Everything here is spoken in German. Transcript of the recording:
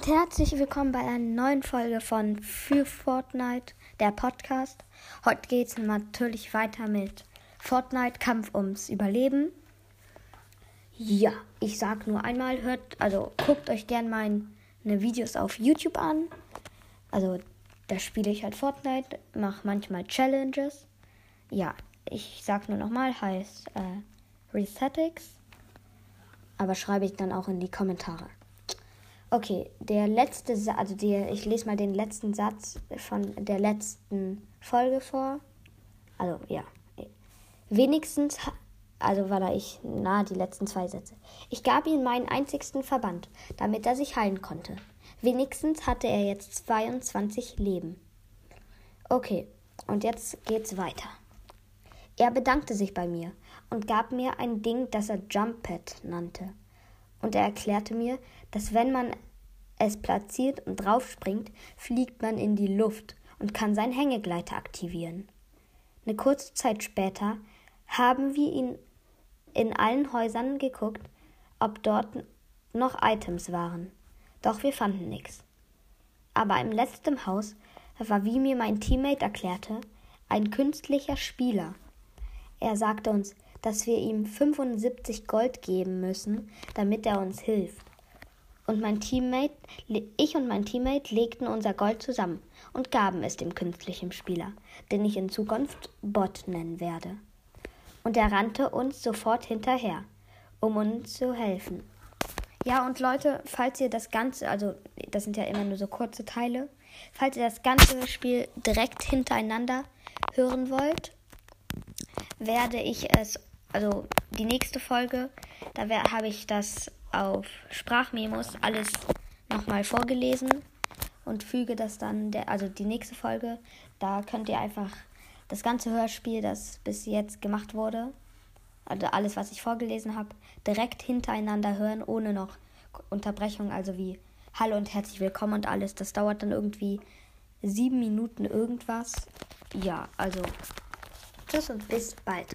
Herzlich willkommen bei einer neuen Folge von Für Fortnite, der Podcast. Heute geht es natürlich weiter mit Fortnite Kampf ums Überleben. Ja, ich sag nur einmal, hört, also guckt euch gerne meine Videos auf YouTube an. Also da spiele ich halt Fortnite, mache manchmal Challenges. Ja, ich sag nur nochmal, heißt äh, Resetics. Aber schreibe ich dann auch in die Kommentare. Okay, der letzte Satz, also der, ich lese mal den letzten Satz von der letzten Folge vor. Also, ja. Wenigstens, also war da ich, na, die letzten zwei Sätze. Ich gab ihm meinen einzigsten Verband, damit er sich heilen konnte. Wenigstens hatte er jetzt 22 Leben. Okay, und jetzt geht's weiter. Er bedankte sich bei mir und gab mir ein Ding, das er Jump Pad nannte und er erklärte mir, dass wenn man es platziert und draufspringt, fliegt man in die Luft und kann seinen Hängegleiter aktivieren. Eine kurze Zeit später haben wir ihn in allen Häusern geguckt, ob dort noch Items waren. Doch wir fanden nichts. Aber im letzten Haus war, wie mir mein Teammate erklärte, ein künstlicher Spieler. Er sagte uns, dass wir ihm 75 Gold geben müssen, damit er uns hilft. Und mein Teammate, ich und mein Teammate legten unser Gold zusammen und gaben es dem künstlichen Spieler, den ich in Zukunft Bot nennen werde. Und er rannte uns sofort hinterher, um uns zu helfen. Ja, und Leute, falls ihr das Ganze, also das sind ja immer nur so kurze Teile, falls ihr das ganze Spiel direkt hintereinander hören wollt, werde ich es also die nächste Folge, da habe ich das auf Sprachmemos alles nochmal vorgelesen und füge das dann, der, also die nächste Folge, da könnt ihr einfach das ganze Hörspiel, das bis jetzt gemacht wurde, also alles, was ich vorgelesen habe, direkt hintereinander hören, ohne noch Unterbrechung, also wie Hallo und herzlich willkommen und alles. Das dauert dann irgendwie sieben Minuten irgendwas. Ja, also tschüss und bis bald.